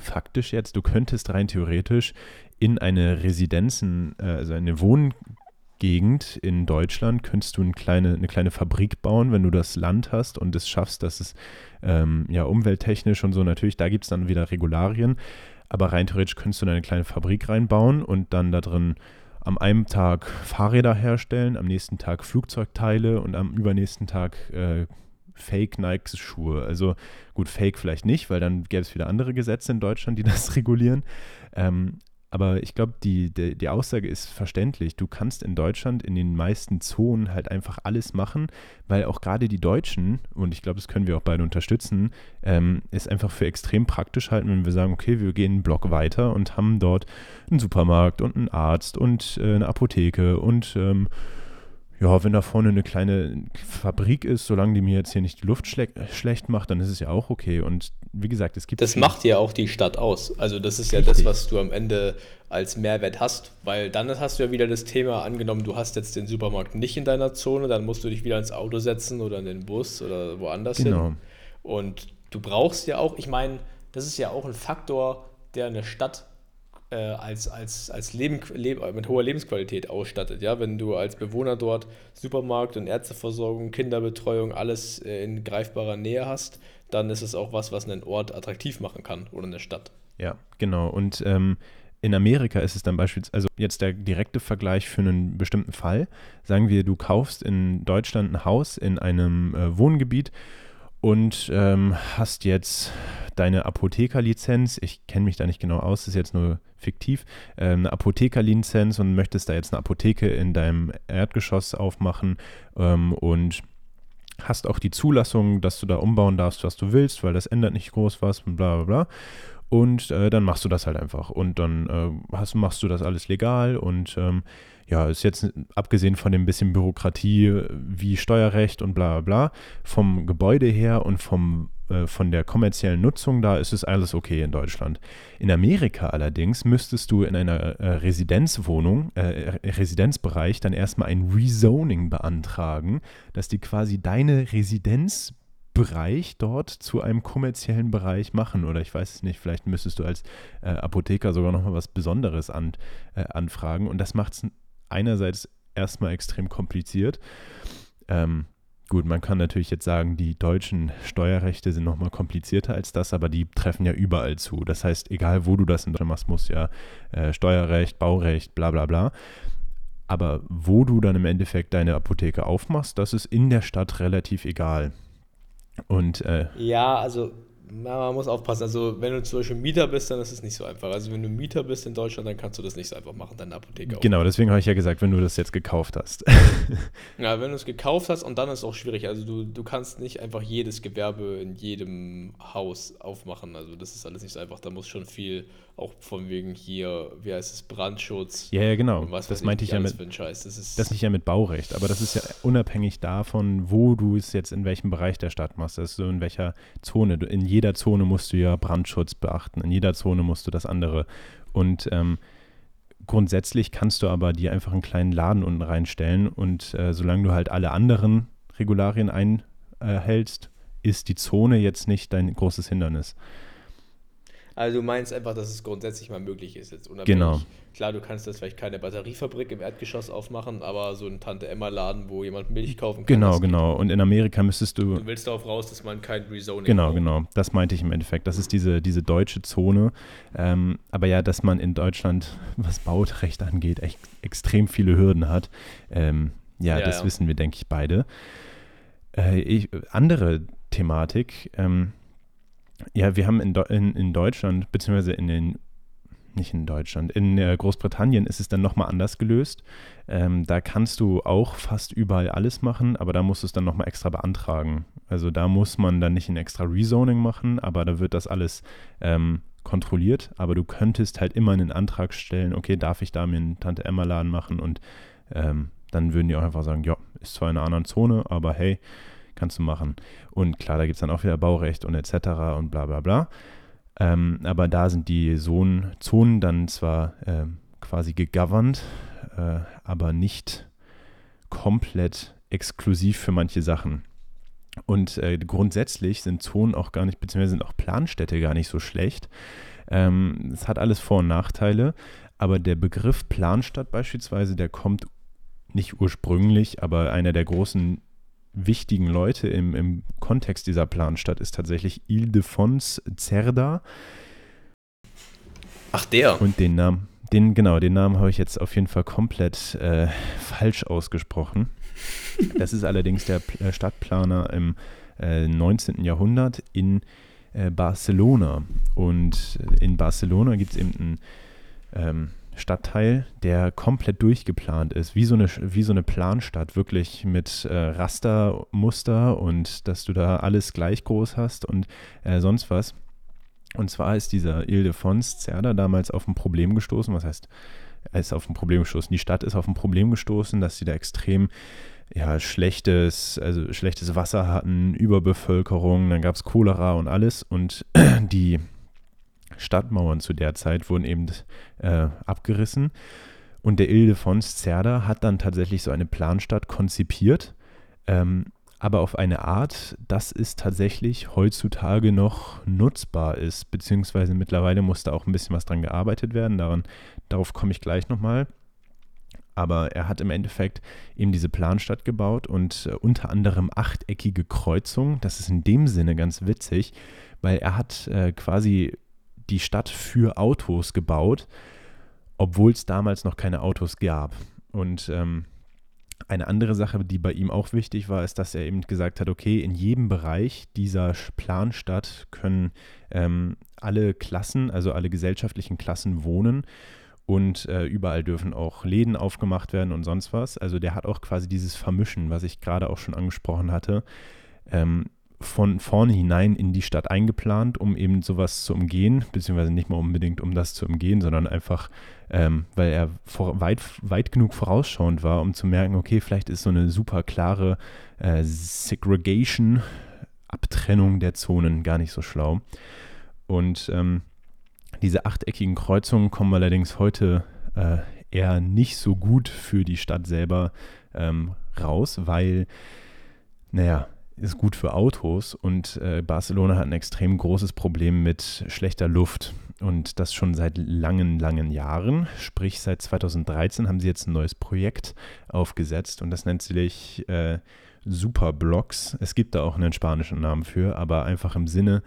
faktisch jetzt, du könntest rein theoretisch in eine Residenzen, äh, also eine Wohngegend in Deutschland, könntest du eine kleine, eine kleine Fabrik bauen, wenn du das Land hast und es schaffst, dass es ähm, ja umwelttechnisch und so natürlich, da gibt es dann wieder Regularien, aber rein theoretisch könntest du eine kleine Fabrik reinbauen und dann da drin am einen Tag Fahrräder herstellen, am nächsten Tag Flugzeugteile und am übernächsten Tag äh, Fake Nike-Schuhe. Also gut, Fake vielleicht nicht, weil dann gäbe es wieder andere Gesetze in Deutschland, die das regulieren. Ähm, aber ich glaube, die, die, die, Aussage ist verständlich. Du kannst in Deutschland in den meisten Zonen halt einfach alles machen, weil auch gerade die Deutschen, und ich glaube, das können wir auch beide unterstützen, ähm, es einfach für extrem praktisch halten, wenn wir sagen, okay, wir gehen einen Block weiter und haben dort einen Supermarkt und einen Arzt und äh, eine Apotheke und ähm, ja, wenn da vorne eine kleine Fabrik ist, solange die mir jetzt hier nicht die Luft schle schlecht macht, dann ist es ja auch okay. Und wie gesagt, es gibt. Das macht ja auch die Stadt aus. Also, das ist ja Richtig. das, was du am Ende als Mehrwert hast, weil dann hast du ja wieder das Thema angenommen, du hast jetzt den Supermarkt nicht in deiner Zone, dann musst du dich wieder ins Auto setzen oder in den Bus oder woanders genau. hin. Und du brauchst ja auch, ich meine, das ist ja auch ein Faktor, der eine Stadt äh, als, als, als Leben, Leb, mit hoher Lebensqualität ausstattet. Ja? Wenn du als Bewohner dort Supermarkt und Ärzteversorgung, Kinderbetreuung, alles äh, in greifbarer Nähe hast, dann ist es auch was, was einen Ort attraktiv machen kann oder eine Stadt. Ja, genau. Und ähm, in Amerika ist es dann beispielsweise, also jetzt der direkte Vergleich für einen bestimmten Fall. Sagen wir, du kaufst in Deutschland ein Haus in einem äh, Wohngebiet und ähm, hast jetzt deine Apothekerlizenz, ich kenne mich da nicht genau aus, ist jetzt nur fiktiv, äh, eine Apothekerlizenz und möchtest da jetzt eine Apotheke in deinem Erdgeschoss aufmachen ähm, und hast auch die Zulassung, dass du da umbauen darfst, was du willst, weil das ändert nicht groß was und bla bla bla. Und äh, dann machst du das halt einfach. Und dann äh, hast, machst du das alles legal und ähm, ja, ist jetzt abgesehen von dem bisschen Bürokratie wie Steuerrecht und bla bla bla, vom Gebäude her und vom, äh, von der kommerziellen Nutzung da ist es alles okay in Deutschland. In Amerika allerdings müsstest du in einer äh, Residenzwohnung, äh, Residenzbereich dann erstmal ein Rezoning beantragen, dass die quasi deine Residenz Bereich dort zu einem kommerziellen Bereich machen. Oder ich weiß es nicht, vielleicht müsstest du als äh, Apotheker sogar nochmal was Besonderes an, äh, anfragen. Und das macht es einerseits erstmal extrem kompliziert. Ähm, gut, man kann natürlich jetzt sagen, die deutschen Steuerrechte sind nochmal komplizierter als das, aber die treffen ja überall zu. Das heißt, egal wo du das in Deutschland machst, muss ja äh, Steuerrecht, Baurecht, bla bla bla. Aber wo du dann im Endeffekt deine Apotheke aufmachst, das ist in der Stadt relativ egal. Und äh, ja, also man muss aufpassen. Also, wenn du zum Beispiel Mieter bist, dann ist es nicht so einfach. Also, wenn du Mieter bist in Deutschland, dann kannst du das nicht so einfach machen, deine Apotheke Genau, aufmachen. deswegen habe ich ja gesagt, wenn du das jetzt gekauft hast. ja, wenn du es gekauft hast und dann ist es auch schwierig. Also, du, du kannst nicht einfach jedes Gewerbe in jedem Haus aufmachen. Also, das ist alles nicht so einfach. Da muss schon viel, auch von wegen hier, wie heißt es, Brandschutz. Ja, ja, genau. das meinte ich ja mit. Das ist, das nicht ja mit Baurecht, aber das ist ja unabhängig davon, wo du es jetzt in welchem Bereich der Stadt machst. Das ist so in welcher Zone. In jedem jeder Zone musst du ja Brandschutz beachten, in jeder Zone musst du das andere. Und ähm, grundsätzlich kannst du aber dir einfach einen kleinen Laden unten reinstellen und äh, solange du halt alle anderen Regularien einhältst, ist die Zone jetzt nicht dein großes Hindernis. Also du meinst einfach, dass es grundsätzlich mal möglich ist jetzt unabhängig. Genau. Klar, du kannst jetzt vielleicht keine Batteriefabrik im Erdgeschoss aufmachen, aber so ein Tante-Emma-Laden, wo jemand Milch kaufen kann. Genau, genau. Und in Amerika müsstest du... Du willst darauf raus, dass man kein Rezoning Genau, braucht. genau. Das meinte ich im Endeffekt. Das ist diese, diese deutsche Zone. Ähm, aber ja, dass man in Deutschland, was Baurecht angeht, echt extrem viele Hürden hat. Ähm, ja, ja, das ja. wissen wir, denke ich, beide. Äh, ich, andere Thematik... Ähm, ja, wir haben in, in, in Deutschland, beziehungsweise in den, nicht in Deutschland, in äh, Großbritannien ist es dann nochmal anders gelöst. Ähm, da kannst du auch fast überall alles machen, aber da musst du es dann nochmal extra beantragen. Also da muss man dann nicht ein extra Rezoning machen, aber da wird das alles ähm, kontrolliert, aber du könntest halt immer einen Antrag stellen, okay, darf ich da mir einen Tante-Emma-Laden machen und ähm, dann würden die auch einfach sagen, ja, ist zwar in einer anderen Zone, aber hey, kannst du machen. Und klar, da gibt es dann auch wieder Baurecht und etc. und bla bla bla. Ähm, aber da sind die Zonen, Zonen dann zwar äh, quasi gegoverned, äh, aber nicht komplett exklusiv für manche Sachen. Und äh, grundsätzlich sind Zonen auch gar nicht, beziehungsweise sind auch Planstädte gar nicht so schlecht. Ähm, es hat alles Vor- und Nachteile, aber der Begriff Planstadt beispielsweise, der kommt nicht ursprünglich, aber einer der großen wichtigen Leute im, im Kontext dieser Planstadt ist tatsächlich Ildefonse Cerda. Ach, der. Und den Namen, den, genau, den Namen habe ich jetzt auf jeden Fall komplett äh, falsch ausgesprochen. Das ist allerdings der äh, Stadtplaner im äh, 19. Jahrhundert in äh, Barcelona. Und äh, in Barcelona gibt es eben einen ähm, Stadtteil, der komplett durchgeplant ist, wie so eine, wie so eine Planstadt, wirklich mit äh, Rastermuster und dass du da alles gleich groß hast und äh, sonst was. Und zwar ist dieser Ildefons Zerda damals auf ein Problem gestoßen. Was heißt, er ist auf ein Problem gestoßen? Die Stadt ist auf ein Problem gestoßen, dass sie da extrem ja, schlechtes, also schlechtes Wasser hatten, Überbevölkerung, dann gab es Cholera und alles. Und die Stadtmauern zu der Zeit wurden eben äh, abgerissen. Und der Ildefons Zerda hat dann tatsächlich so eine Planstadt konzipiert, ähm, aber auf eine Art, dass es tatsächlich heutzutage noch nutzbar ist, beziehungsweise mittlerweile muss da auch ein bisschen was dran gearbeitet werden. Daran, darauf komme ich gleich nochmal. Aber er hat im Endeffekt eben diese Planstadt gebaut und äh, unter anderem achteckige Kreuzungen. Das ist in dem Sinne ganz witzig, weil er hat äh, quasi die Stadt für Autos gebaut, obwohl es damals noch keine Autos gab. Und ähm, eine andere Sache, die bei ihm auch wichtig war, ist, dass er eben gesagt hat, okay, in jedem Bereich dieser Planstadt können ähm, alle Klassen, also alle gesellschaftlichen Klassen wohnen und äh, überall dürfen auch Läden aufgemacht werden und sonst was. Also der hat auch quasi dieses Vermischen, was ich gerade auch schon angesprochen hatte, ähm, von vorne hinein in die Stadt eingeplant, um eben sowas zu umgehen, beziehungsweise nicht mal unbedingt um das zu umgehen, sondern einfach, ähm, weil er vor, weit, weit genug vorausschauend war, um zu merken, okay, vielleicht ist so eine super klare äh, Segregation, Abtrennung der Zonen gar nicht so schlau. Und ähm, diese achteckigen Kreuzungen kommen allerdings heute äh, eher nicht so gut für die Stadt selber ähm, raus, weil, naja, ist gut für Autos und äh, Barcelona hat ein extrem großes Problem mit schlechter Luft und das schon seit langen, langen Jahren. Sprich, seit 2013 haben sie jetzt ein neues Projekt aufgesetzt und das nennt sich äh, Superblocks. Es gibt da auch einen spanischen Namen für, aber einfach im Sinne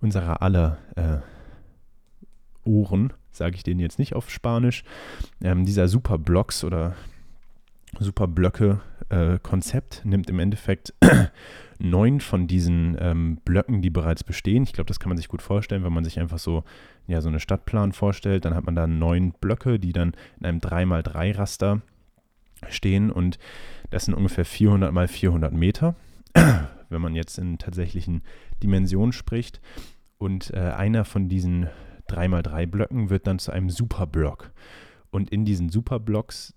unserer aller äh, Ohren, sage ich den jetzt nicht auf Spanisch. Ähm, dieser Superblocks oder Superblöcke äh, Konzept nimmt im Endeffekt neun von diesen ähm, Blöcken, die bereits bestehen. Ich glaube, das kann man sich gut vorstellen, wenn man sich einfach so, ja, so eine Stadtplan vorstellt. Dann hat man da neun Blöcke, die dann in einem 3x3 Raster stehen und das sind ungefähr 400 mal 400 Meter, wenn man jetzt in tatsächlichen Dimensionen spricht. Und äh, einer von diesen 3x3 Blöcken wird dann zu einem Superblock. Und in diesen Superblocks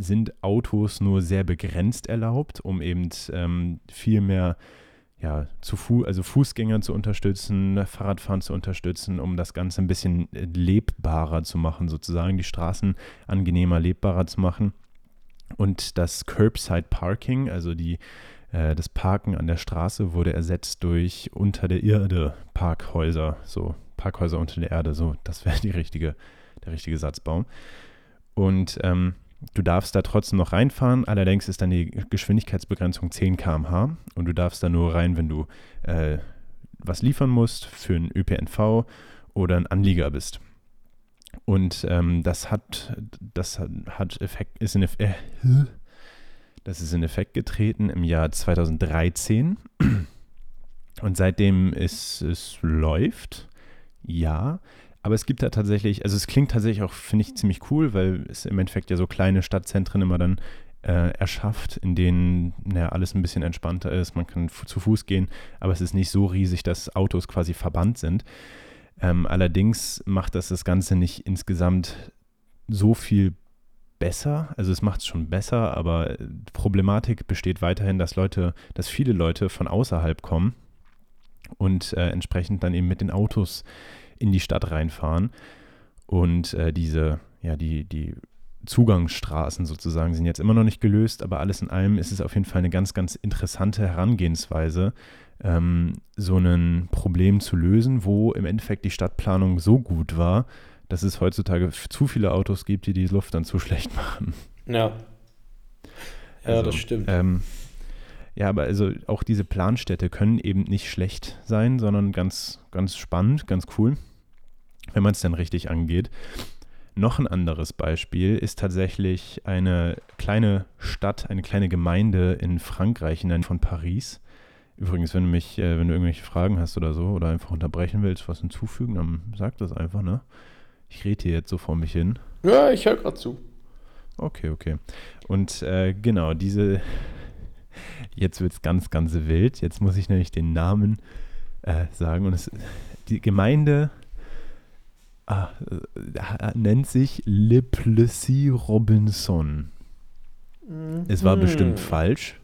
sind Autos nur sehr begrenzt erlaubt, um eben ähm, viel mehr ja, zu Fu also Fußgänger zu unterstützen, Fahrradfahren zu unterstützen, um das Ganze ein bisschen äh, lebbarer zu machen, sozusagen die Straßen angenehmer, lebbarer zu machen. Und das Curbside Parking, also die, äh, das Parken an der Straße, wurde ersetzt durch unter der Erde Parkhäuser, so Parkhäuser unter der Erde, so das wäre die richtige, der richtige Satzbaum. Und ähm, Du darfst da trotzdem noch reinfahren, allerdings ist dann die Geschwindigkeitsbegrenzung 10 km/h und du darfst da nur rein, wenn du äh, was liefern musst für einen ÖPNV oder ein Anlieger bist. Und ähm, das hat, das hat Effekt, ist in, äh, das ist in Effekt getreten im Jahr 2013. Und seitdem es, es läuft, ja, aber es gibt da tatsächlich, also es klingt tatsächlich auch, finde ich, ziemlich cool, weil es im Endeffekt ja so kleine Stadtzentren immer dann äh, erschafft, in denen ja, alles ein bisschen entspannter ist. Man kann zu Fuß gehen, aber es ist nicht so riesig, dass Autos quasi verbannt sind. Ähm, allerdings macht das das Ganze nicht insgesamt so viel besser. Also es macht es schon besser, aber Problematik besteht weiterhin, dass Leute, dass viele Leute von außerhalb kommen und äh, entsprechend dann eben mit den Autos in die Stadt reinfahren. Und äh, diese, ja, die, die Zugangsstraßen sozusagen sind jetzt immer noch nicht gelöst, aber alles in allem ist es auf jeden Fall eine ganz, ganz interessante Herangehensweise, ähm, so ein Problem zu lösen, wo im Endeffekt die Stadtplanung so gut war, dass es heutzutage zu viele Autos gibt, die die Luft dann zu schlecht machen. Ja. Ja, Also, das stimmt. Ähm, ja, aber also auch diese Planstädte können eben nicht schlecht sein, sondern ganz, ganz spannend, ganz cool, wenn man es dann richtig angeht. Noch ein anderes Beispiel ist tatsächlich eine kleine Stadt, eine kleine Gemeinde in Frankreich, in der Nähe von Paris. Übrigens, wenn du mich, äh, wenn du irgendwelche Fragen hast oder so oder einfach unterbrechen willst, was hinzufügen, dann sag das einfach, ne? Ich rede hier jetzt so vor mich hin. Ja, ich höre gerade zu. Okay, okay. Und äh, genau, diese, jetzt wird es ganz, ganz wild. Jetzt muss ich nämlich den Namen äh, sagen. Und es, die Gemeinde nennt sich Le Plessis-Robinson. Es war Hm. bestimmt falsch.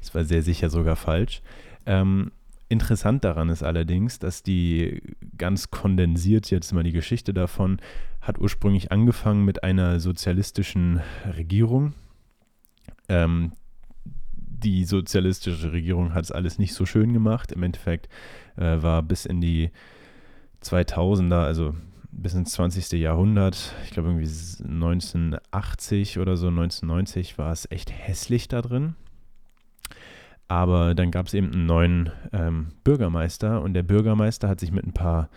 Es war sehr sicher sogar falsch. Ähm, interessant daran ist allerdings, dass die ganz kondensiert jetzt mal die Geschichte davon hat ursprünglich angefangen mit einer sozialistischen Regierung. Ähm, die sozialistische Regierung hat es alles nicht so schön gemacht. Im Endeffekt äh, war bis in die 2000er, also bis ins 20. Jahrhundert, ich glaube irgendwie 1980 oder so, 1990 war es echt hässlich da drin. Aber dann gab es eben einen neuen ähm, Bürgermeister und der Bürgermeister hat sich mit ein paar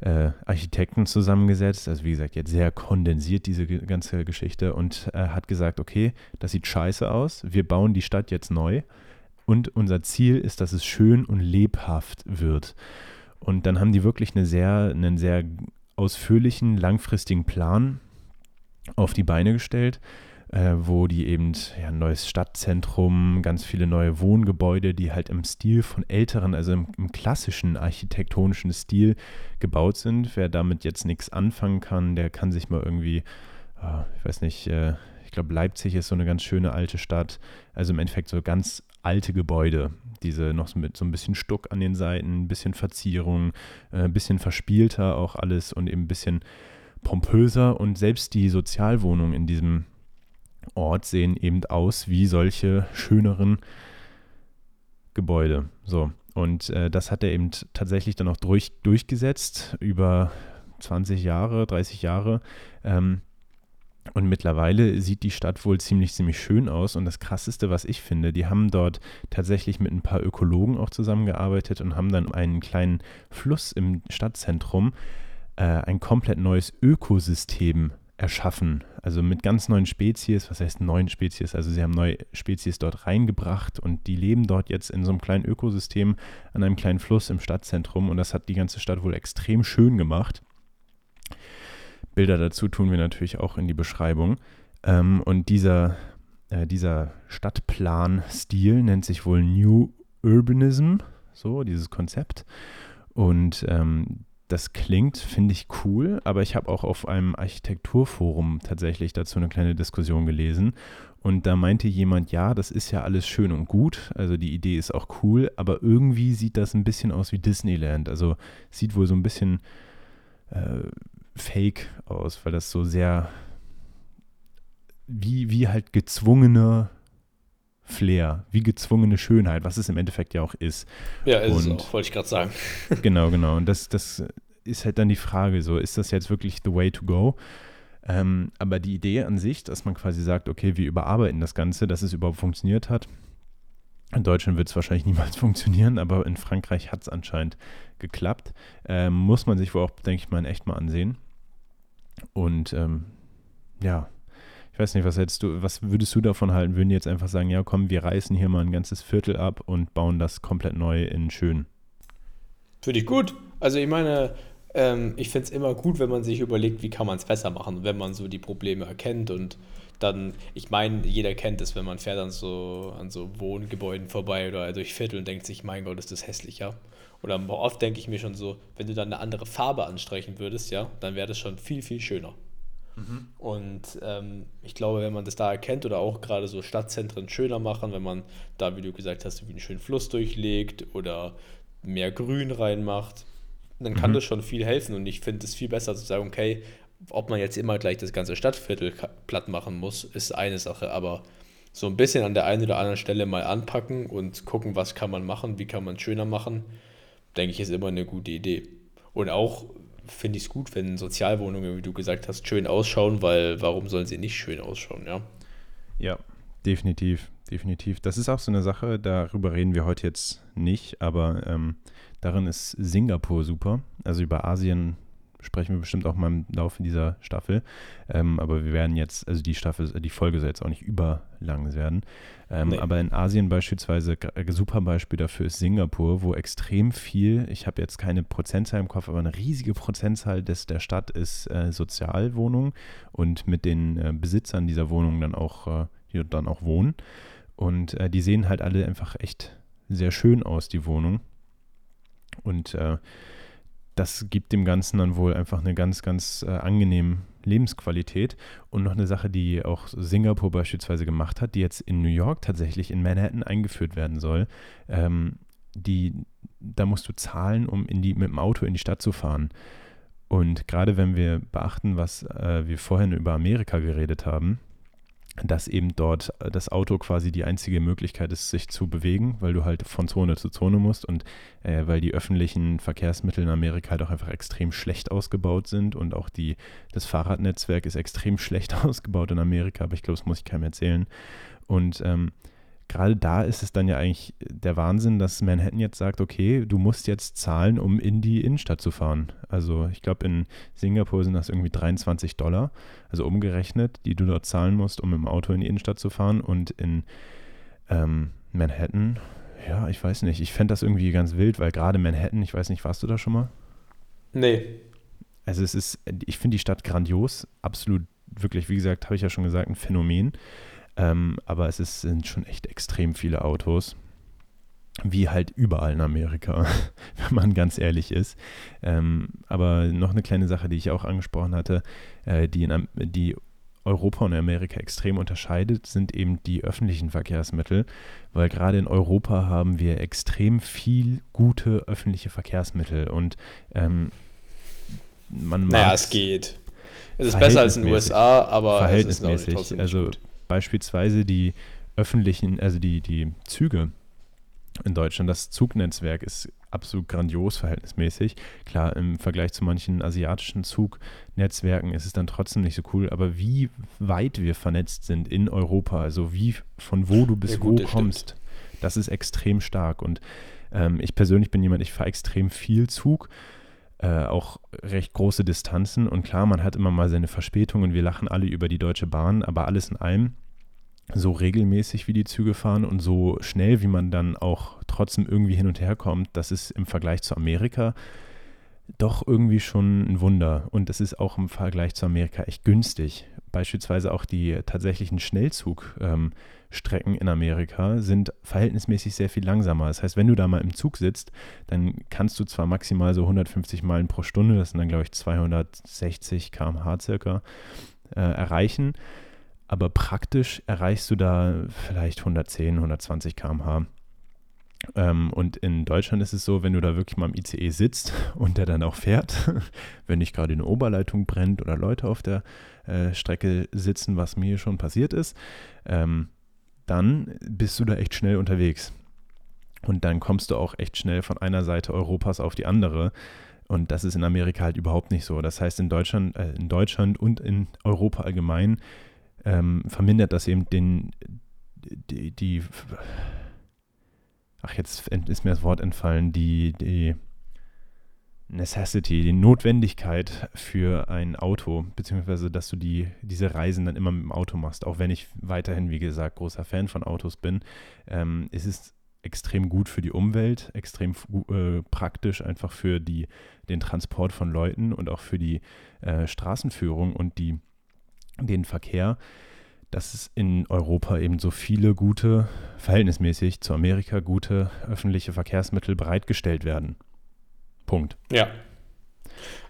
äh, Architekten zusammengesetzt, also wie gesagt, jetzt sehr kondensiert diese ganze Geschichte und äh, hat gesagt, okay, das sieht scheiße aus, wir bauen die Stadt jetzt neu und unser Ziel ist, dass es schön und lebhaft wird. Und dann haben die wirklich eine sehr, einen sehr ausführlichen, langfristigen Plan auf die Beine gestellt, äh, wo die eben ja, ein neues Stadtzentrum, ganz viele neue Wohngebäude, die halt im Stil von älteren, also im, im klassischen architektonischen Stil gebaut sind. Wer damit jetzt nichts anfangen kann, der kann sich mal irgendwie, äh, ich weiß nicht, äh, ich glaube Leipzig ist so eine ganz schöne alte Stadt, also im Endeffekt so ganz alte Gebäude, diese noch mit so ein bisschen Stuck an den Seiten, ein bisschen Verzierung, äh, ein bisschen verspielter auch alles und eben ein bisschen pompöser und selbst die Sozialwohnungen in diesem Ort sehen eben aus wie solche schöneren Gebäude. So. Und äh, das hat er eben tatsächlich dann auch durch, durchgesetzt über 20 Jahre, 30 Jahre. Ähm, und mittlerweile sieht die Stadt wohl ziemlich, ziemlich schön aus. Und das Krasseste, was ich finde, die haben dort tatsächlich mit ein paar Ökologen auch zusammengearbeitet und haben dann einen kleinen Fluss im Stadtzentrum, äh, ein komplett neues Ökosystem erschaffen. Also mit ganz neuen Spezies, was heißt neuen Spezies? Also sie haben neue Spezies dort reingebracht und die leben dort jetzt in so einem kleinen Ökosystem an einem kleinen Fluss im Stadtzentrum und das hat die ganze Stadt wohl extrem schön gemacht. Bilder dazu tun wir natürlich auch in die Beschreibung. Ähm, und dieser, äh, dieser Stadtplan-Stil nennt sich wohl New Urbanism, so dieses Konzept. Und ähm, das klingt, finde ich cool, aber ich habe auch auf einem Architekturforum tatsächlich dazu eine kleine Diskussion gelesen. Und da meinte jemand, ja, das ist ja alles schön und gut, also die Idee ist auch cool, aber irgendwie sieht das ein bisschen aus wie Disneyland. Also sieht wohl so ein bisschen äh, fake aus, weil das so sehr wie, wie halt gezwungene Flair, wie gezwungene Schönheit, was es im Endeffekt ja auch ist. Ja, ist es Und- auch, wollte ich gerade sagen. Genau, genau. Und das, das ist halt dann die Frage, so ist das jetzt wirklich the way to go? Ähm, aber die Idee an sich, dass man quasi sagt, okay, wir überarbeiten das Ganze, dass es überhaupt funktioniert hat. In Deutschland wird es wahrscheinlich niemals funktionieren, aber in Frankreich hat es anscheinend geklappt. Ähm, muss man sich wohl auch, denke ich mal, echt mal ansehen. Und ähm, ja, ich weiß nicht, was hättest du, was würdest du davon halten? Würden die jetzt einfach sagen, ja komm, wir reißen hier mal ein ganzes Viertel ab und bauen das komplett neu in schön? Finde ich gut. Also ich meine, ähm, ich finde es immer gut, wenn man sich überlegt, wie kann man es besser machen, wenn man so die Probleme erkennt und dann, ich meine, jeder kennt es, wenn man fährt an so, an so Wohngebäuden vorbei oder durch Viertel und denkt sich, mein Gott, ist das hässlich, ja. Oder oft denke ich mir schon so, wenn du dann eine andere Farbe anstreichen würdest, ja, dann wäre das schon viel, viel schöner. Mhm. Und ähm, ich glaube, wenn man das da erkennt oder auch gerade so Stadtzentren schöner machen, wenn man da, wie du gesagt hast, wie einen schönen Fluss durchlegt oder mehr Grün reinmacht, dann kann mhm. das schon viel helfen. Und ich finde es viel besser zu sagen, okay, ob man jetzt immer gleich das ganze Stadtviertel platt machen muss, ist eine Sache, aber so ein bisschen an der einen oder anderen Stelle mal anpacken und gucken, was kann man machen, wie kann man es schöner machen, denke ich, ist immer eine gute Idee. Und auch finde ich es gut, wenn Sozialwohnungen, wie du gesagt hast, schön ausschauen, weil warum sollen sie nicht schön ausschauen, ja? Ja, definitiv, definitiv. Das ist auch so eine Sache, darüber reden wir heute jetzt nicht, aber ähm, darin ist Singapur super. Also über Asien sprechen wir bestimmt auch mal im Laufe dieser Staffel. Ähm, aber wir werden jetzt, also die Staffel, die Folge soll jetzt auch nicht überlang werden. Ähm, nee. Aber in Asien beispielsweise, ein super Beispiel dafür ist Singapur, wo extrem viel, ich habe jetzt keine Prozentzahl im Kopf, aber eine riesige Prozentzahl des, der Stadt ist äh, Sozialwohnung und mit den äh, Besitzern dieser Wohnungen dann auch, äh, die dann auch wohnen. Und äh, die sehen halt alle einfach echt sehr schön aus, die Wohnung. Und äh, das gibt dem Ganzen dann wohl einfach eine ganz, ganz äh, angenehme Lebensqualität. Und noch eine Sache, die auch Singapur beispielsweise gemacht hat, die jetzt in New York tatsächlich in Manhattan eingeführt werden soll. Ähm, die, da musst du zahlen, um in die, mit dem Auto in die Stadt zu fahren. Und gerade wenn wir beachten, was äh, wir vorhin über Amerika geredet haben, dass eben dort äh, das Auto quasi die einzige Möglichkeit ist, sich zu bewegen, weil du halt von Zone zu Zone musst und äh, weil die öffentlichen Verkehrsmittel in Amerika halt auch einfach extrem schlecht ausgebaut sind und auch die, das Fahrradnetzwerk ist extrem schlecht ausgebaut in Amerika, aber ich glaube, das muss ich keinem erzählen. Und ähm, gerade da ist es dann ja eigentlich der Wahnsinn, dass Manhattan jetzt sagt, okay, du musst jetzt zahlen, um in die Innenstadt zu fahren. Also ich glaube, in Singapur sind das irgendwie 23 Dollar, also umgerechnet, die du dort zahlen musst, um im Auto in die Innenstadt zu fahren. Und in ähm, Manhattan, ja, ich weiß nicht, ich fände das irgendwie ganz wild, weil gerade Manhattan, ich weiß nicht, warst du da schon mal? Nee. Also es ist, ich finde die Stadt grandios, absolut, wirklich, wie gesagt, habe ich ja schon gesagt, ein Phänomen. Ähm, aber es ist, sind schon echt extrem viele Autos. Wie halt überall in Amerika, wenn man ganz ehrlich ist. Ähm, aber noch eine kleine Sache, die ich auch angesprochen hatte, äh, die, in, die Europa und Amerika extrem unterscheidet, sind eben die öffentlichen Verkehrsmittel, weil gerade in Europa haben wir extrem viel gute öffentliche Verkehrsmittel und ähm, man Naja, es geht. Es ist besser als in den USA, aber verhältnismäßig. Es ist also gut beispielsweise die öffentlichen, also die, die Züge in Deutschland, das Zugnetzwerk ist absolut grandios verhältnismäßig. Klar, im Vergleich zu manchen asiatischen Zugnetzwerken ist es dann trotzdem nicht so cool, aber wie weit wir vernetzt sind in Europa, also wie von wo du bis ja, gut, wo kommst, stimmt. das ist extrem stark. Und ähm, ich persönlich bin jemand, ich fahre extrem viel Zug. Äh, auch recht große Distanzen und klar, man hat immer mal seine Verspätungen. Wir lachen alle über die Deutsche Bahn, aber alles in allem so regelmäßig wie die Züge fahren und so schnell, wie man dann auch trotzdem irgendwie hin und her kommt, das ist im Vergleich zu Amerika doch irgendwie schon ein Wunder. Und es ist auch im Vergleich zu Amerika echt günstig. Beispielsweise auch die tatsächlichen Schnellzugstrecken ähm, in Amerika sind verhältnismäßig sehr viel langsamer. Das heißt, wenn du da mal im Zug sitzt, dann kannst du zwar maximal so 150 Meilen pro Stunde, das sind dann glaube ich 260 km/h circa, äh, erreichen aber praktisch erreichst du da vielleicht 110, 120 km/h. Ähm, und in Deutschland ist es so, wenn du da wirklich mal im ICE sitzt und der dann auch fährt, wenn nicht gerade eine Oberleitung brennt oder Leute auf der äh, Strecke sitzen, was mir schon passiert ist, ähm, dann bist du da echt schnell unterwegs. Und dann kommst du auch echt schnell von einer Seite Europas auf die andere. Und das ist in Amerika halt überhaupt nicht so. Das heißt, in Deutschland, äh, in Deutschland und in Europa allgemein ähm, vermindert das eben den, die, die, ach jetzt ist mir das Wort entfallen, die, die Necessity, die Notwendigkeit für ein Auto, beziehungsweise dass du die, diese Reisen dann immer mit dem Auto machst, auch wenn ich weiterhin, wie gesagt, großer Fan von Autos bin, ähm, ist es extrem gut für die Umwelt, extrem äh, praktisch einfach für die, den Transport von Leuten und auch für die äh, Straßenführung und die den Verkehr. Dass es in Europa eben so viele gute, verhältnismäßig zu Amerika gute öffentliche Verkehrsmittel bereitgestellt werden. Punkt. Ja.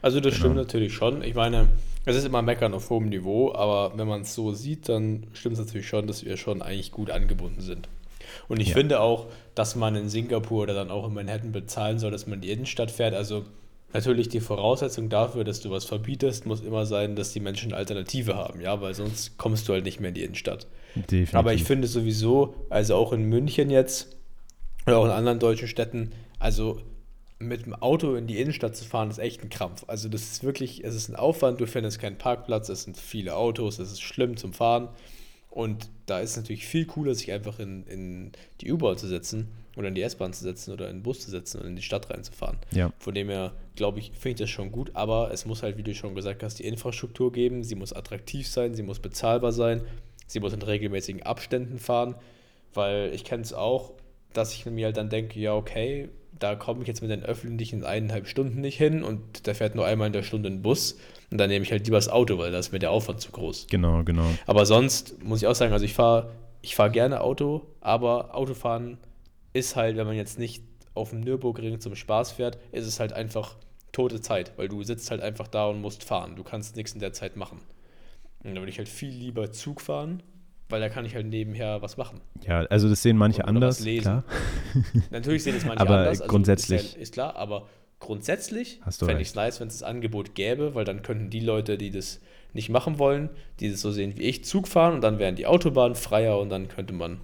Also das genau. stimmt natürlich schon. Ich meine, es ist immer Meckern auf hohem Niveau, aber wenn man es so sieht, dann stimmt es natürlich schon, dass wir schon eigentlich gut angebunden sind. Und ich ja. finde auch, dass man in Singapur oder dann auch in Manhattan bezahlen soll, dass man in die Innenstadt fährt. Also natürlich die Voraussetzung dafür, dass du was verbietest, muss immer sein, dass die Menschen eine Alternative haben, ja, weil sonst kommst du halt nicht mehr in die Innenstadt. Definitiv. Aber ich finde sowieso, also auch in München jetzt oder auch in anderen deutschen Städten, also mit dem Auto in die Innenstadt zu fahren, ist echt ein Krampf. Also das ist wirklich, es ist ein Aufwand, du findest keinen Parkplatz, es sind viele Autos, es ist schlimm zum Fahren. Und da ist es natürlich viel cooler, sich einfach in, in die U-Bahn zu setzen oder in die S-Bahn zu setzen oder in den Bus zu setzen und in die Stadt reinzufahren. Ja. Von dem her, glaube ich, finde ich das schon gut, aber es muss halt, wie du schon gesagt hast, die Infrastruktur geben, sie muss attraktiv sein, sie muss bezahlbar sein, sie muss in regelmäßigen Abständen fahren, weil ich kenne es auch, dass ich mir halt dann denke, ja, okay, da komme ich jetzt mit den öffentlichen eineinhalb Stunden nicht hin und der fährt nur einmal in der Stunde ein Bus und dann nehme ich halt lieber das Auto, weil da ist mir der Aufwand zu groß. Genau, genau. Aber sonst muss ich auch sagen, also ich fahre ich fahr gerne Auto, aber Autofahren ist halt, wenn man jetzt nicht auf dem Nürburgring zum Spaß fährt, ist es halt einfach tote Zeit, weil du sitzt halt einfach da und musst fahren. Du kannst nichts in der Zeit machen. Und da würde ich halt viel lieber Zug fahren weil da kann ich halt nebenher was machen. Ja, also das sehen manche anders, klar. Natürlich sehen es manche aber anders. Also grundsätzlich. Ist, ja, ist, klar, aber grundsätzlich fände ich es nice, wenn es das Angebot gäbe, weil dann könnten die Leute, die das nicht machen wollen, die das so sehen wie ich, Zug fahren und dann wären die Autobahnen freier und dann könnte man,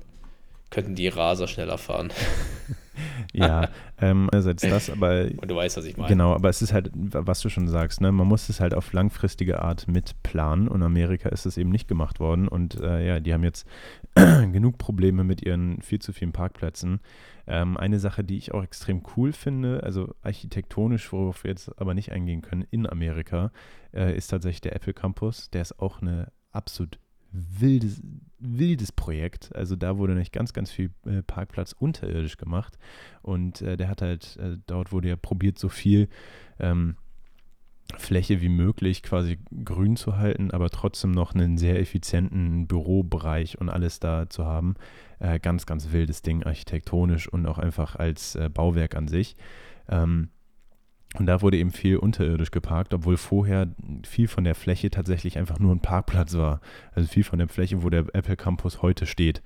könnten die Raser schneller fahren. ja, ähm, einerseits das, aber. Und du weißt, was ich meine. Genau, aber es ist halt, was du schon sagst, ne? man muss es halt auf langfristige Art mitplanen und Amerika ist es eben nicht gemacht worden und äh, ja, die haben jetzt genug Probleme mit ihren viel zu vielen Parkplätzen. Ähm, eine Sache, die ich auch extrem cool finde, also architektonisch, worauf wir jetzt aber nicht eingehen können, in Amerika, äh, ist tatsächlich der Apple Campus. Der ist auch eine absolut wildes, wildes Projekt. Also da wurde nicht ganz, ganz viel äh, Parkplatz unterirdisch gemacht. Und äh, der hat halt, äh, dort wurde ja probiert, so viel ähm, Fläche wie möglich quasi grün zu halten, aber trotzdem noch einen sehr effizienten Bürobereich und alles da zu haben. Äh, ganz, ganz wildes Ding, architektonisch und auch einfach als äh, Bauwerk an sich. Ähm, und da wurde eben viel unterirdisch geparkt, obwohl vorher viel von der Fläche tatsächlich einfach nur ein Parkplatz war. Also viel von der Fläche, wo der Apple Campus heute steht.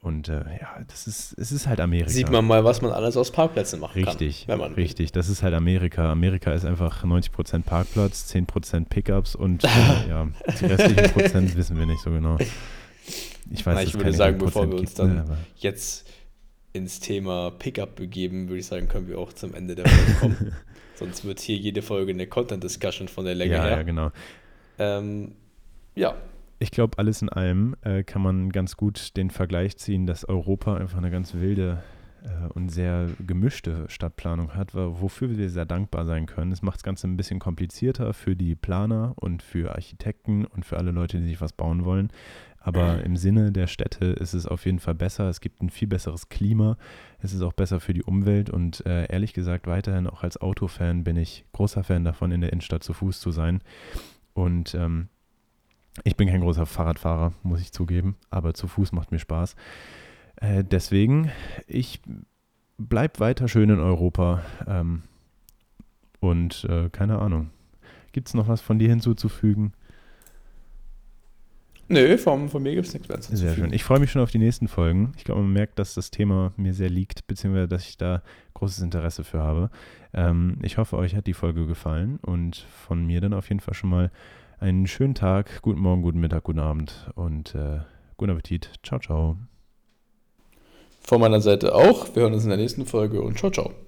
Und äh, ja, das ist, es ist halt Amerika. Sieht man mal, was man alles aus Parkplätzen machen richtig, kann. Richtig, richtig. Das ist halt Amerika. Amerika ist einfach 90% Parkplatz, 10% Pickups und äh, ja, die restlichen Prozent wissen wir nicht so genau. Ich weiß, Na, ich würde sagen, bevor wir uns gibt, dann ne, jetzt ins Thema Pickup begeben, würde ich sagen, können wir auch zum Ende der Folge kommen. Sonst wird hier jede Folge eine Content-Discussion von der Länge ja, her. Ja, genau. Ähm, ja. Ich glaube, alles in allem äh, kann man ganz gut den Vergleich ziehen, dass Europa einfach eine ganz wilde äh, und sehr gemischte Stadtplanung hat, wofür wir sehr dankbar sein können. Es macht das Ganze ein bisschen komplizierter für die Planer und für Architekten und für alle Leute, die sich was bauen wollen. Aber im Sinne der Städte ist es auf jeden Fall besser. Es gibt ein viel besseres Klima. Es ist auch besser für die Umwelt. Und äh, ehrlich gesagt, weiterhin auch als Autofan bin ich großer Fan davon, in der Innenstadt zu Fuß zu sein. Und ähm, ich bin kein großer Fahrradfahrer, muss ich zugeben. Aber zu Fuß macht mir Spaß. Äh, deswegen, ich bleib weiter schön in Europa. Ähm, und äh, keine Ahnung. Gibt es noch was von dir hinzuzufügen? Nö, von, von mir gibt es nichts mehr. Sehr schön. Ich freue mich schon auf die nächsten Folgen. Ich glaube, man merkt, dass das Thema mir sehr liegt, beziehungsweise dass ich da großes Interesse für habe. Ähm, ich hoffe, euch hat die Folge gefallen und von mir dann auf jeden Fall schon mal einen schönen Tag, guten Morgen, guten Mittag, guten Abend und äh, guten Appetit. Ciao, ciao. Von meiner Seite auch. Wir hören uns in der nächsten Folge und ciao, ciao.